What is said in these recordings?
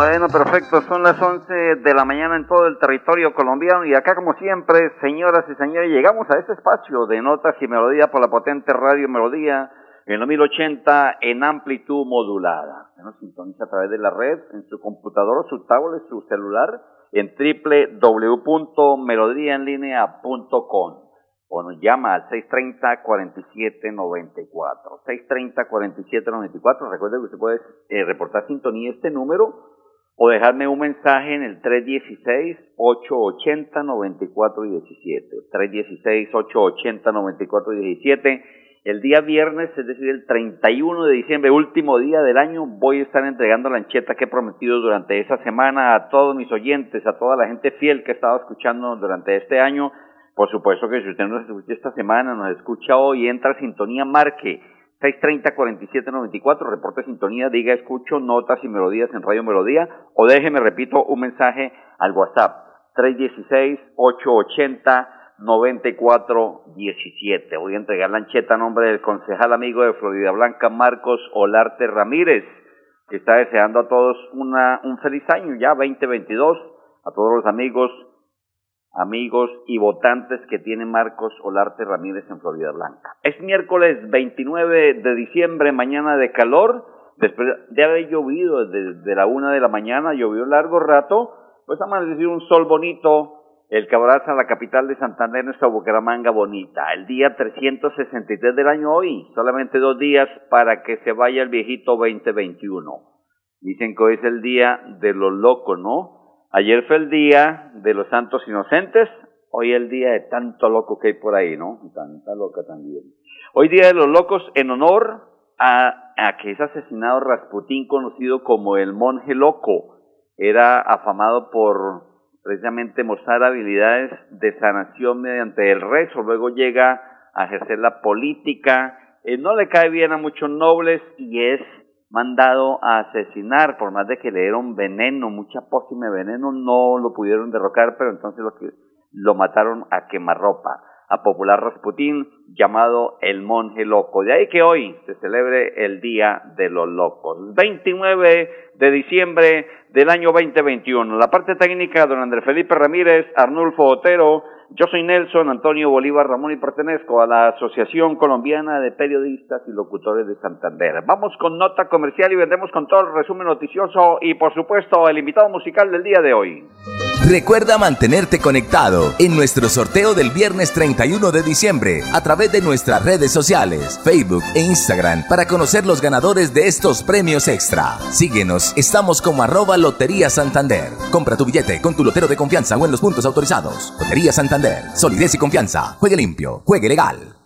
Bueno, perfecto. Son las 11 de la mañana en todo el territorio colombiano y acá, como siempre, señoras y señores, llegamos a este espacio de Notas y Melodía por la potente Radio Melodía en los 1080 en amplitud modulada. Se nos sintoniza a través de la red, en su computador, su tablet, su celular, en www.melodiaenlinea.com o nos llama al 630-4794. 630-4794. Recuerde que usted puede eh, reportar sintonía este número o dejarme un mensaje en el 316-880-9417. 316-880-9417 el día viernes, es decir, el 31 de diciembre, último día del año, voy a estar entregando la ancheta que he prometido durante esa semana a todos mis oyentes, a toda la gente fiel que ha estado escuchando durante este año. Por supuesto que si usted nos escucha esta semana, nos escucha hoy, entra sintonía, marque 630-4794, reporte sintonía, diga escucho notas y melodías en Radio Melodía o déjeme, repito, un mensaje al WhatsApp 316-880. 9417. Voy a entregar la ancheta a nombre del concejal amigo de Florida Blanca, Marcos Olarte Ramírez, que está deseando a todos una, un feliz año ya 2022, a todos los amigos, amigos y votantes que tiene Marcos Olarte Ramírez en Florida Blanca. Es miércoles 29 de diciembre, mañana de calor, después de haber llovido desde la una de la mañana, llovió largo rato, pues decir un sol bonito, el que abraza la capital de Santander, nuestra Bucaramanga bonita. El día 363 del año hoy, solamente dos días para que se vaya el viejito 2021. Dicen que hoy es el día de los locos, ¿no? Ayer fue el día de los santos inocentes, hoy el día de tanto loco que hay por ahí, ¿no? Tanta loca también. Hoy día de los locos en honor a, a que es asesinado Rasputín, conocido como el monje loco. Era afamado por precisamente mostrar habilidades de sanación mediante el rezo, luego llega a ejercer la política, eh, no le cae bien a muchos nobles y es mandado a asesinar, por más de que le dieron veneno, mucha pócima de veneno, no lo pudieron derrocar, pero entonces lo, que, lo mataron a quemarropa, a popular Rasputín, llamado el monje loco. De ahí que hoy se celebre el Día de los Locos. 29 de diciembre del año 2021. La parte técnica, don Andrés Felipe Ramírez, Arnulfo Otero, yo soy Nelson Antonio Bolívar Ramón y pertenezco a la Asociación Colombiana de Periodistas y Locutores de Santander. Vamos con nota comercial y vendremos con todo el resumen noticioso y por supuesto el invitado musical del día de hoy. Recuerda mantenerte conectado en nuestro sorteo del viernes 31 de diciembre a través de nuestras redes sociales, Facebook e Instagram para conocer los ganadores de estos premios extra. Síguenos, estamos como arroba Lotería Santander. Compra tu billete con tu lotero de confianza o en los puntos autorizados. Lotería Santander, solidez y confianza. Juegue limpio, juegue legal.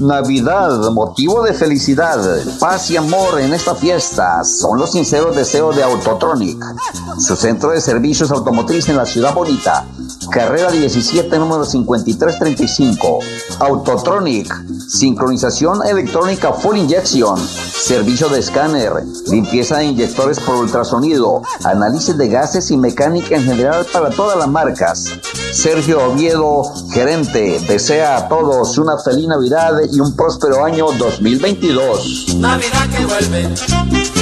Navidad, motivo de felicidad, paz y amor en esta fiesta son los sinceros deseos de Autotronic, su centro de servicios automotriz en la ciudad bonita. Carrera 17, número 5335. Autotronic, sincronización electrónica full injection, servicio de escáner, limpieza de inyectores por ultrasonido, análisis de gases y mecánica en general para todas las marcas. Sergio Oviedo, gerente, desea a todos una feliz Navidad y un próspero año 2022. Navidad que vuelve,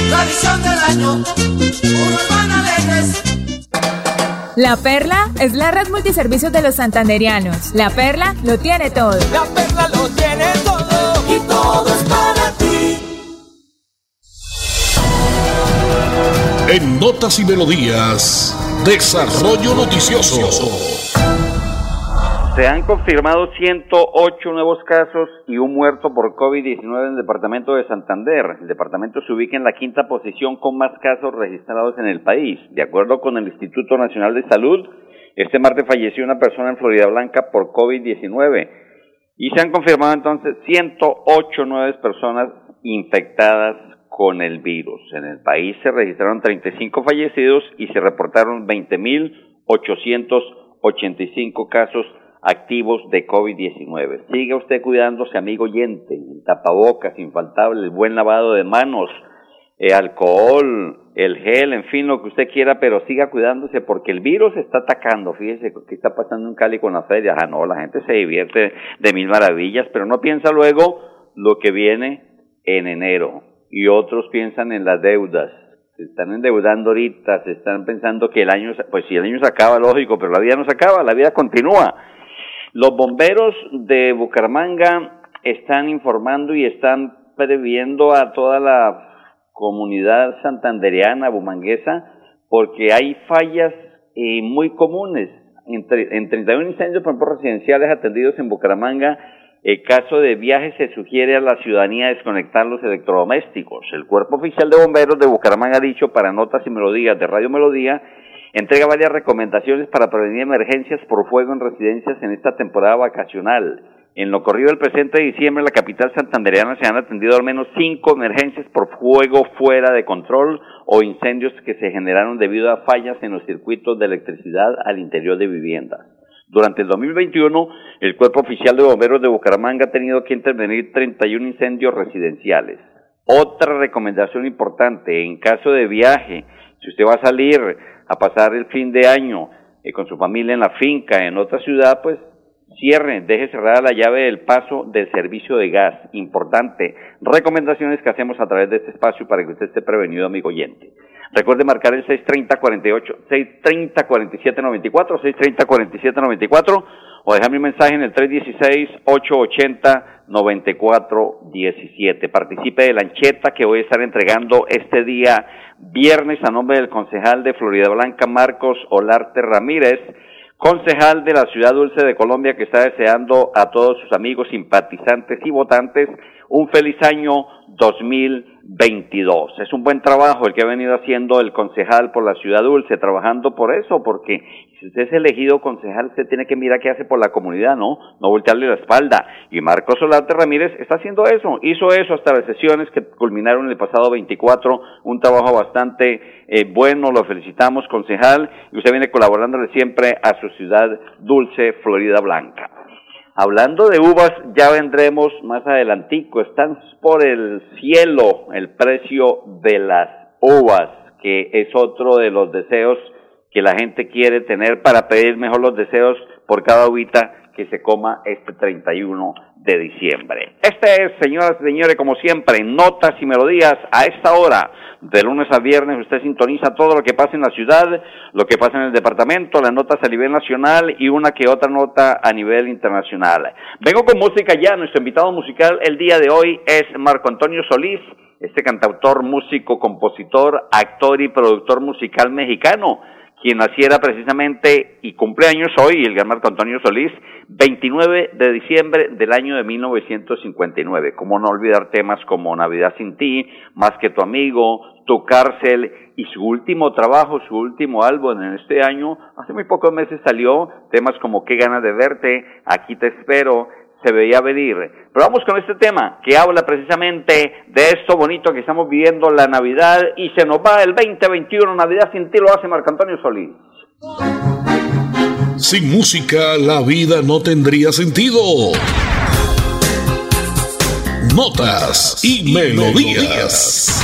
tradición del año, La Perla es la red multiservicios de los santanderianos. La Perla lo tiene todo. La Perla lo tiene todo y todo es para ti. En Notas y Melodías, Desarrollo Noticioso. Se han confirmado 108 nuevos casos y un muerto por COVID-19 en el departamento de Santander. El departamento se ubica en la quinta posición con más casos registrados en el país. De acuerdo con el Instituto Nacional de Salud, este martes falleció una persona en Florida Blanca por COVID-19 y se han confirmado entonces 108 nuevas personas infectadas con el virus. En el país se registraron 35 fallecidos y se reportaron 20.885 casos activos de COVID-19. Siga usted cuidándose, amigo oyente, el tapabocas infaltable, el buen lavado de manos, el alcohol, el gel, en fin, lo que usted quiera, pero siga cuidándose porque el virus está atacando. Fíjese qué está pasando en Cali con las ferias. Ah, no, la gente se divierte de mil maravillas, pero no piensa luego lo que viene en enero. Y otros piensan en las deudas. Se están endeudando ahorita, se están pensando que el año, pues si el año se acaba, lógico, pero la vida no se acaba, la vida continúa. Los bomberos de Bucaramanga están informando y están previendo a toda la comunidad santandereana, bumanguesa, porque hay fallas eh, muy comunes. Entre, en 31 incendios, por ejemplo, residenciales atendidos en Bucaramanga, el caso de viajes se sugiere a la ciudadanía desconectar los electrodomésticos. El Cuerpo Oficial de Bomberos de Bucaramanga ha dicho para Notas y Melodías de Radio Melodía entrega varias recomendaciones para prevenir emergencias por fuego en residencias en esta temporada vacacional. En lo corrido del presente de diciembre, en la capital santandereana se han atendido al menos cinco emergencias por fuego fuera de control o incendios que se generaron debido a fallas en los circuitos de electricidad al interior de viviendas. Durante el 2021, el Cuerpo Oficial de Bomberos de Bucaramanga ha tenido que intervenir 31 incendios residenciales. Otra recomendación importante, en caso de viaje, si usted va a salir a pasar el fin de año eh, con su familia en la finca, en otra ciudad, pues cierre, deje cerrada la llave del paso del servicio de gas. Importante. Recomendaciones que hacemos a través de este espacio para que usted esté prevenido, amigo oyente. Recuerde marcar el 630-48, 630-4794, 630-4794 o dejar mi mensaje en el 316-880-9417. Participe de la ancheta que voy a estar entregando este día viernes a nombre del concejal de Florida Blanca, Marcos Olarte Ramírez, concejal de la Ciudad Dulce de Colombia que está deseando a todos sus amigos, simpatizantes y votantes un feliz año 2022. Es un buen trabajo el que ha venido haciendo el concejal por la Ciudad Dulce, trabajando por eso, porque si usted es elegido concejal, usted tiene que mirar qué hace por la comunidad, ¿no? No voltearle la espalda. Y Marcos Solarte Ramírez está haciendo eso, hizo eso hasta las sesiones que culminaron el pasado 24, un trabajo bastante eh, bueno, lo felicitamos, concejal, y usted viene colaborándole siempre a su ciudad dulce, Florida Blanca. Hablando de uvas, ya vendremos más adelantico. Están por el cielo el precio de las uvas, que es otro de los deseos que la gente quiere tener para pedir mejor los deseos por cada uvita que se coma este 31 de diciembre. Este es, señoras y señores, como siempre, notas y melodías a esta hora. De lunes a viernes usted sintoniza todo lo que pasa en la ciudad, lo que pasa en el departamento, las notas a nivel nacional y una que otra nota a nivel internacional. Vengo con música ya, nuestro invitado musical el día de hoy es Marco Antonio Solís, este cantautor, músico, compositor, actor y productor musical mexicano quien naciera precisamente y cumpleaños hoy, el gran Marco Antonio Solís, 29 de diciembre del año de 1959. Cómo no olvidar temas como Navidad sin ti, Más que tu amigo, Tu cárcel y su último trabajo, su último álbum en este año, hace muy pocos meses salió temas como Qué ganas de verte, Aquí te espero, se veía venir. Pero vamos con este tema que habla precisamente de esto bonito que estamos viviendo la Navidad y se nos va el 2021, Navidad sin ti lo hace Marco Antonio Solís. Sin música la vida no tendría sentido. Notas y, melodías.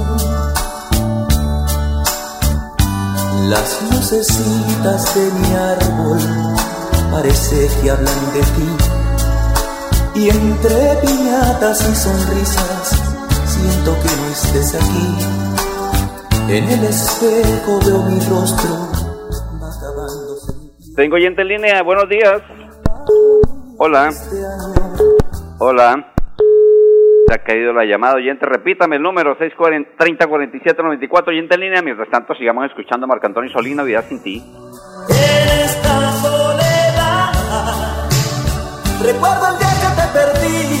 Las lucecitas de mi árbol parece que hablan de ti. Y entre piñatas y sonrisas siento que no estés aquí. En el espejo veo mi rostro Tengo oyente en línea, buenos días. Hola. Hola. Se ha caído la llamada. Oyente, repítame el número 640-3047-94. Oyente en línea. Mientras tanto, sigamos escuchando a Marco Antonio Solino, Vida sin ti. En esta soledad, recuerdo el día que te perdí.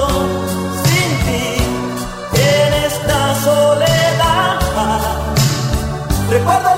Recuerdo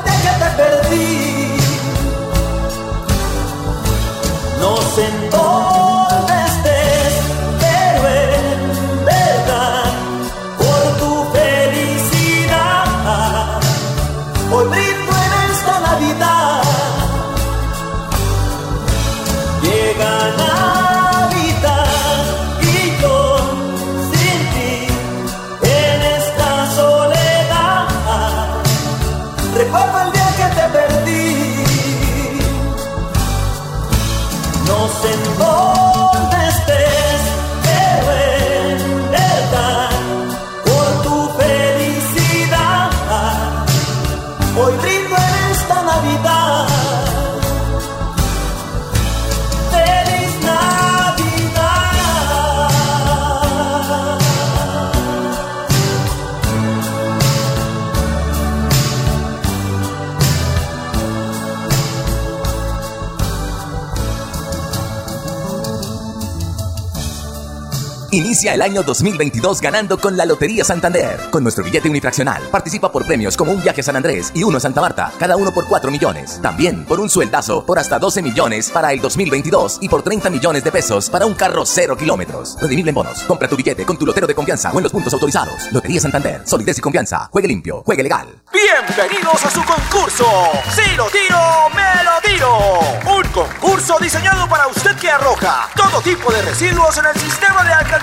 Inicia el año 2022 ganando con la Lotería Santander. Con nuestro billete unifraccional participa por premios como un viaje San Andrés y uno a Santa Marta, cada uno por 4 millones. También por un sueldazo por hasta 12 millones para el 2022 y por 30 millones de pesos para un carro cero kilómetros. Redimible en bonos. Compra tu billete con tu lotero de confianza o en los puntos autorizados. Lotería Santander. Solidez y confianza. Juegue limpio. Juegue legal. Bienvenidos a su concurso. Si lo tiro, me lo tiro. Un concurso diseñado para usted que arroja todo tipo de residuos en el sistema de alcantarillado.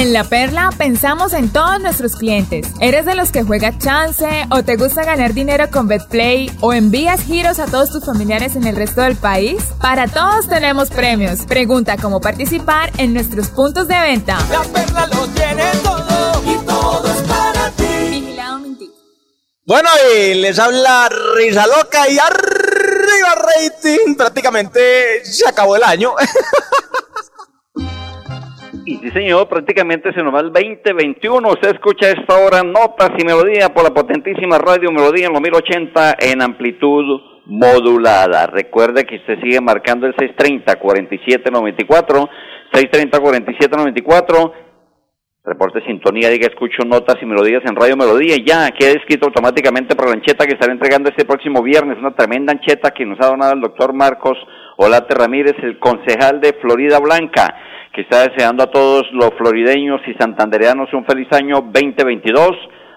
En La Perla pensamos en todos nuestros clientes. ¿Eres de los que juega chance o te gusta ganar dinero con BetPlay o envías giros a todos tus familiares en el resto del país? Para todos tenemos premios. Pregunta cómo participar en nuestros puntos de venta. La perla lo tiene todo y todo es para ti. Vigilado Mintic. Bueno, y les habla Risa Loca y arriba rating. Prácticamente se acabó el año. Y sí, señor, prácticamente se nos va el 2021. Usted escucha esta hora notas y melodía por la potentísima radio Melodía en los 1080 en amplitud modulada. Recuerde que usted sigue marcando el 630-4794, 630-4794. Reporte sintonía, diga escucho notas y melodías en Radio Melodía. Ya queda escrito automáticamente para la ancheta que estará entregando este próximo viernes. Una tremenda ancheta que nos ha donado el doctor Marcos Olate Ramírez, el concejal de Florida Blanca que está deseando a todos los florideños y santandereanos un feliz año 2022.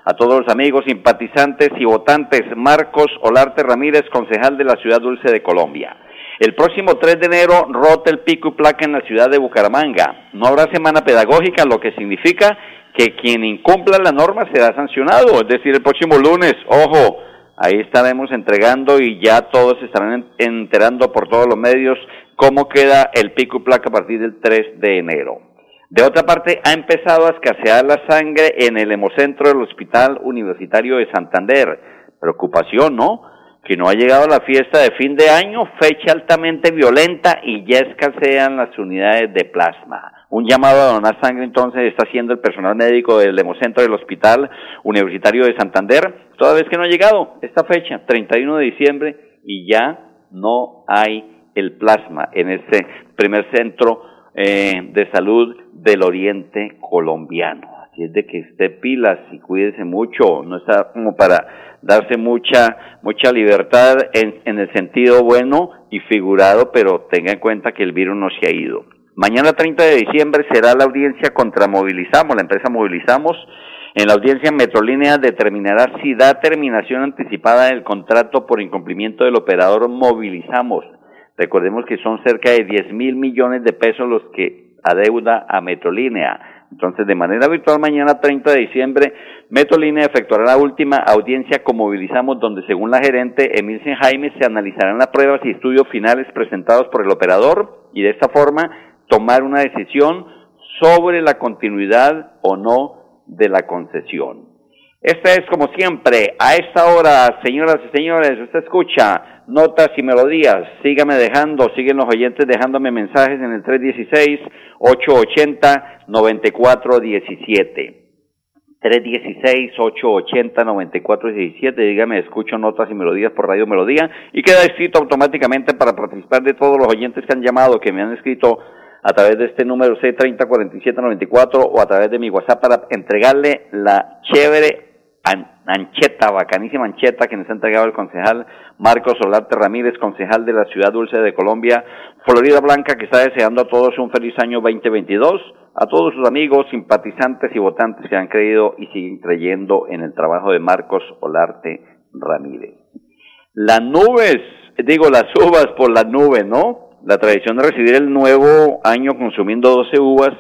A todos los amigos, simpatizantes y votantes, Marcos Olarte Ramírez, concejal de la Ciudad Dulce de Colombia. El próximo 3 de enero rota el pico y placa en la ciudad de Bucaramanga. No habrá semana pedagógica, lo que significa que quien incumpla la norma será sancionado. Es decir, el próximo lunes, ojo, ahí estaremos entregando y ya todos estarán enterando por todos los medios cómo queda el pico y placa a partir del 3 de enero. De otra parte, ha empezado a escasear la sangre en el hemocentro del Hospital Universitario de Santander. Preocupación, ¿no? Que no ha llegado la fiesta de fin de año, fecha altamente violenta y ya escasean las unidades de plasma. Un llamado a donar sangre entonces está haciendo el personal médico del hemocentro del Hospital Universitario de Santander, toda vez que no ha llegado esta fecha, 31 de diciembre, y ya no hay el plasma en ese primer centro eh, de salud del oriente colombiano. Así es de que esté pilas y cuídese mucho, no está como para darse mucha, mucha libertad en, en el sentido bueno y figurado, pero tenga en cuenta que el virus no se ha ido. Mañana 30 de diciembre será la audiencia contra Movilizamos, la empresa Movilizamos. En la audiencia Metrolínea determinará si da terminación anticipada del contrato por incumplimiento del operador Movilizamos. Recordemos que son cerca de 10 mil millones de pesos los que adeuda a Metrolínea. Entonces, de manera virtual, mañana 30 de diciembre, Metrolínea efectuará la última audiencia con Movilizamos, donde según la gerente Emilsen Jaime se analizarán las pruebas y estudios finales presentados por el operador y de esta forma tomar una decisión sobre la continuidad o no de la concesión. Esta es como siempre, a esta hora, señoras y señores, usted escucha notas y melodías. Sígame dejando, siguen los oyentes dejándome mensajes en el 316-880-9417. 316-880-9417. Dígame, escucho notas y melodías por Radio Melodía y queda escrito automáticamente para participar de todos los oyentes que han llamado, que me han escrito a través de este número C304794 o a través de mi WhatsApp para entregarle la chévere ancheta, bacanísima ancheta que nos ha entregado el concejal Marcos Solarte Ramírez, concejal de la Ciudad Dulce de Colombia, Florida Blanca, que está deseando a todos un feliz año 2022, a todos sus amigos, simpatizantes y votantes que han creído y siguen creyendo en el trabajo de Marcos Olarte Ramírez. Las nubes, digo las uvas por las nubes, ¿no? La tradición de recibir el nuevo año consumiendo 12 uvas,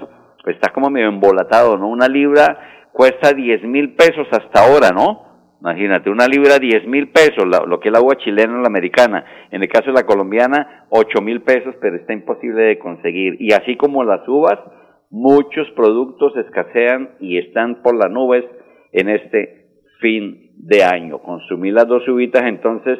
pues está como medio embolatado, ¿no? Una libra cuesta 10 mil pesos hasta ahora, ¿no? Imagínate, una libra 10 mil pesos, lo que es la uva chilena o la americana. En el caso de la colombiana, 8 mil pesos, pero está imposible de conseguir. Y así como las uvas, muchos productos escasean y están por las nubes en este fin de año. Consumir las dos uvitas, entonces,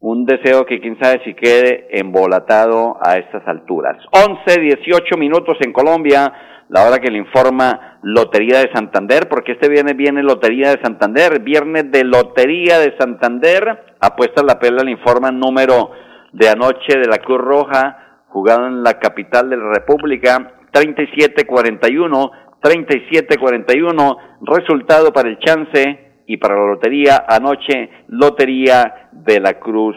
un deseo que quién sabe si quede embolatado a estas alturas. 11, 18 minutos en Colombia la hora que le informa Lotería de Santander, porque este viernes viene Lotería de Santander, viernes de Lotería de Santander, apuesta la perla, le informa número de anoche de la Cruz Roja, jugado en la capital de la República, 37-41, 37-41, resultado para el chance y para la lotería anoche, Lotería de la Cruz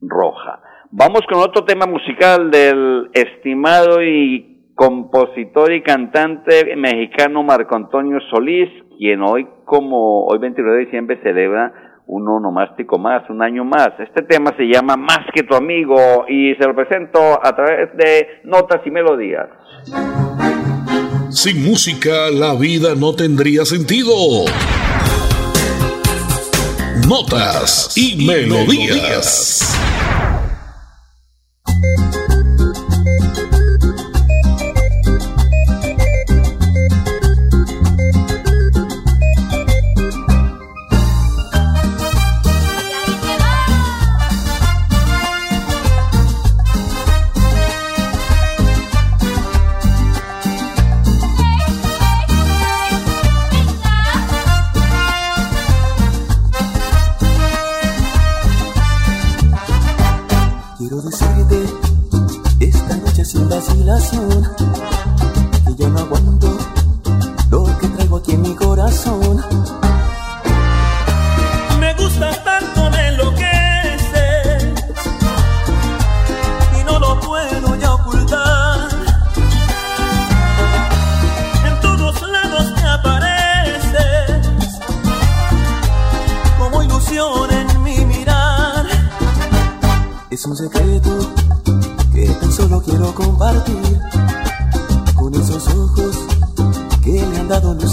Roja. Vamos con otro tema musical del estimado y compositor y cantante mexicano Marco Antonio Solís, quien hoy, como hoy 29 de diciembre, celebra un onomástico más, un año más. Este tema se llama Más que tu amigo y se lo presento a través de notas y melodías. Sin música la vida no tendría sentido. Notas y, melodías.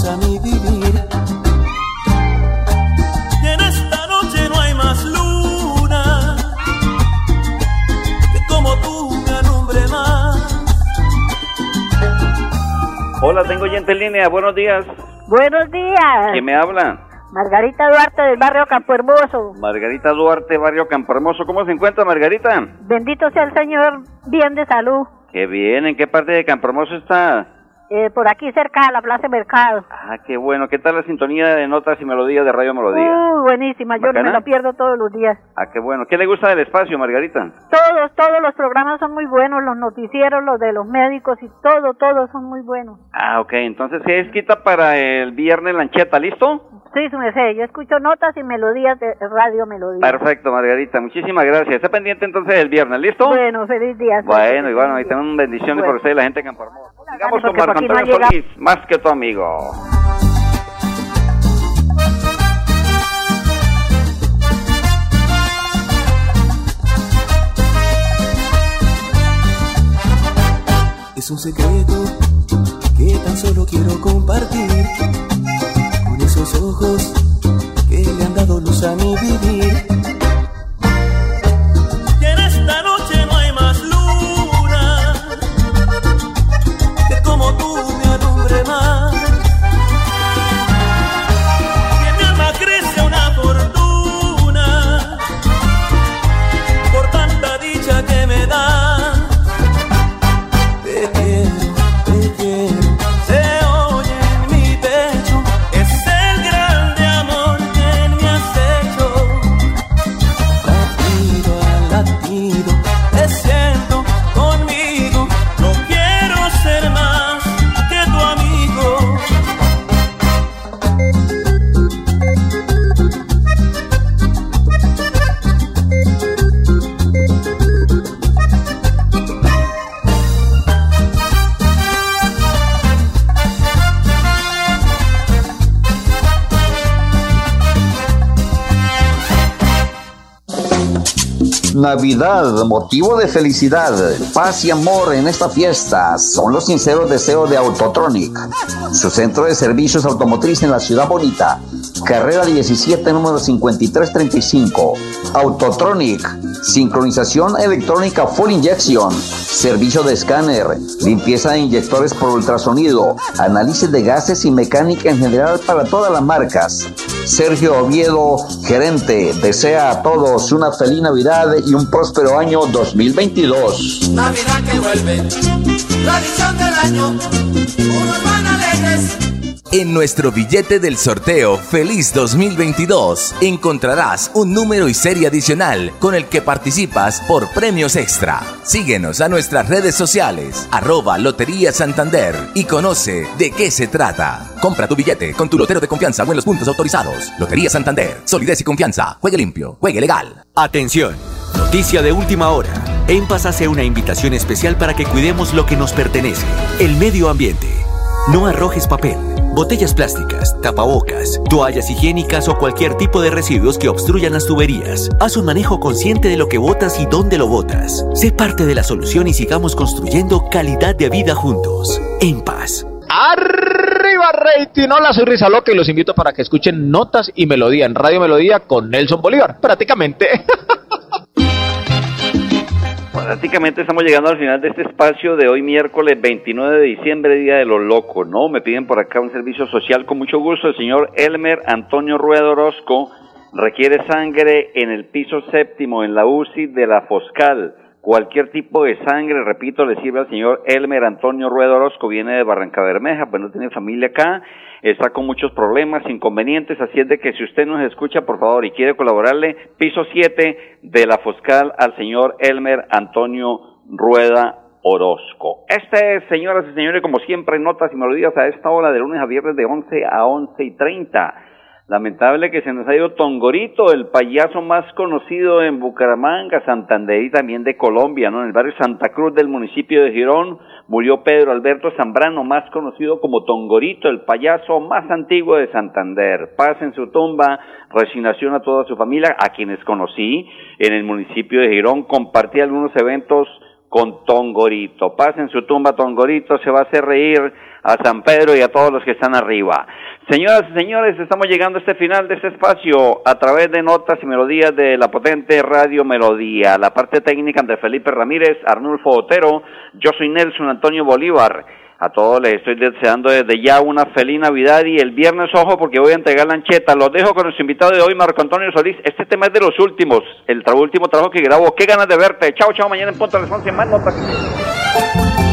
Han dado luz a mi vivir. Y en esta noche no hay más luna que como tú me alumbre más. Hola, tengo gente en línea. Buenos días. Buenos días. ¿Quién me habla? Margarita Duarte del barrio Campo Hermoso. Margarita Duarte, barrio Campo Hermoso. ¿Cómo se encuentra, Margarita? Bendito sea el Señor, bien de salud. Qué bien. ¿En qué parte de Campo Hermoso está? Eh, por aquí cerca de la Plaza Mercado. Ah, qué bueno. ¿Qué tal la sintonía de notas y melodías de Radio Melodía? Uh, buenísima. Yo ¿Bacana? me la pierdo todos los días. Ah, qué bueno. ¿Qué le gusta del espacio, Margarita? Todos, todos los programas son muy buenos. Los noticieros, los de los médicos y todo, todos son muy buenos. Ah, ok. Entonces, ¿qué es quita para el viernes lancheta? ¿Listo? Sí, su merced. Yo escucho notas y melodías de Radio Melodía. Perfecto, Margarita. Muchísimas gracias. Está pendiente entonces del viernes. ¿Listo? Bueno, feliz día. Bueno, y bueno, ahí tenemos bendiciones Bueno. por usted y la gente Campo Sigamos con Marco no Antonio llega- Solís, más que tu amigo. Es un secreto que tan solo quiero compartir con esos ojos que le han dado luz a mi vivir. Navidad, motivo de felicidad, paz y amor en esta fiesta son los sinceros deseos de Autotronic, su centro de servicios automotriz en la ciudad bonita. Carrera 17, número 5335. Autotronic, sincronización electrónica full injection, servicio de escáner, limpieza de inyectores por ultrasonido, análisis de gases y mecánica en general para todas las marcas. Sergio Oviedo, gerente, desea a todos una feliz Navidad y un próspero año 2022. Navidad que vuelve, tradición del año, unos van alegres. En nuestro billete del sorteo Feliz 2022 encontrarás un número y serie adicional con el que participas por premios extra. Síguenos a nuestras redes sociales, arroba Lotería Santander y conoce de qué se trata. Compra tu billete con tu lotero de confianza o en los puntos autorizados. Lotería Santander, solidez y confianza. Juegue limpio, juegue legal. Atención, noticia de última hora. En Paz hace una invitación especial para que cuidemos lo que nos pertenece, el medio ambiente. No arrojes papel, botellas plásticas, tapabocas, toallas higiénicas o cualquier tipo de residuos que obstruyan las tuberías. Haz un manejo consciente de lo que botas y dónde lo botas. Sé parte de la solución y sigamos construyendo calidad de vida juntos. En paz. Arriba rating, hola soy Risa Loca y los invito para que escuchen Notas y Melodía en Radio Melodía con Nelson Bolívar, prácticamente. Prácticamente estamos llegando al final de este espacio de hoy miércoles 29 de diciembre, Día de los Locos, ¿no? Me piden por acá un servicio social con mucho gusto. El señor Elmer Antonio Rueda Orozco requiere sangre en el piso séptimo en la UCI de la Foscal. Cualquier tipo de sangre, repito, le sirve al señor Elmer Antonio Rueda Orozco, viene de Barranca Bermeja, pues no tiene familia acá, está con muchos problemas, inconvenientes, así es de que si usted nos escucha, por favor, y quiere colaborarle, piso 7 de la Foscal al señor Elmer Antonio Rueda Orozco. Este, señoras y señores, como siempre, notas y melodías a esta hora de lunes a viernes de 11 a 11 y 30. Lamentable que se nos ha ido Tongorito, el payaso más conocido en Bucaramanga, Santander y también de Colombia, ¿no? En el barrio Santa Cruz del municipio de Girón murió Pedro Alberto Zambrano, más conocido como Tongorito, el payaso más antiguo de Santander. Paz en su tumba, resignación a toda su familia, a quienes conocí en el municipio de Girón, compartí algunos eventos con Tongorito. Paz en su tumba, Tongorito, se va a hacer reír a San Pedro y a todos los que están arriba. Señoras y señores, estamos llegando a este final de este espacio a través de notas y melodías de la potente Radio Melodía. La parte técnica de Felipe Ramírez, Arnulfo Otero, yo soy Nelson Antonio Bolívar. A todos les estoy deseando desde ya una feliz Navidad y el viernes, ojo, porque voy a entregar la ancheta. Los dejo con nuestro invitado de hoy, Marco Antonio Solís. Este tema es de los últimos, el último trabajo que grabo. Qué ganas de verte. Chao, chao, mañana en Punto de las más notas.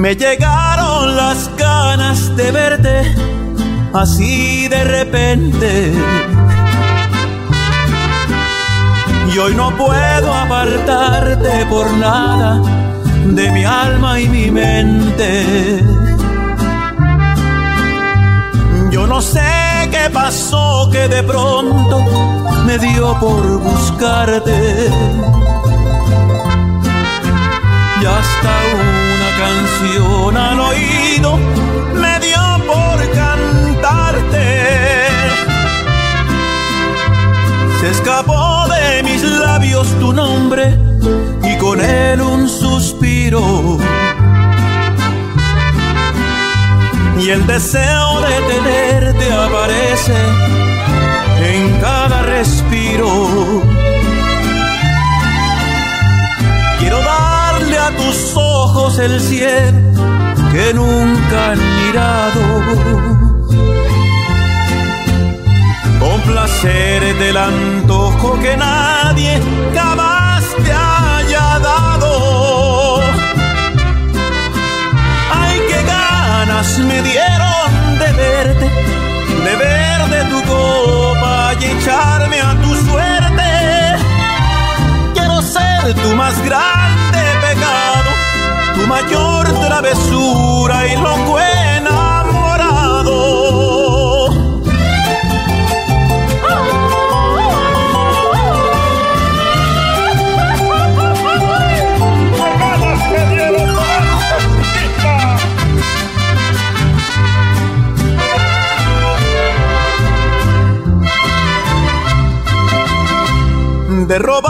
Me llegaron las ganas de verte así de repente. Y hoy no puedo apartarte por nada de mi alma y mi mente. Yo no sé qué pasó que de pronto me dio por buscarte. Y hasta una canción al oído me dio por cantarte. Se escapó de mis labios tu nombre y con él un suspiro. Y el deseo de tenerte aparece en cada respiro. Tus ojos el cielo que nunca han mirado. Con placer del antojo que nadie jamás te haya dado. Ay, qué ganas me dieron de verte, de ver de tu copa y echarme a travesura y loco enamorado. de robarte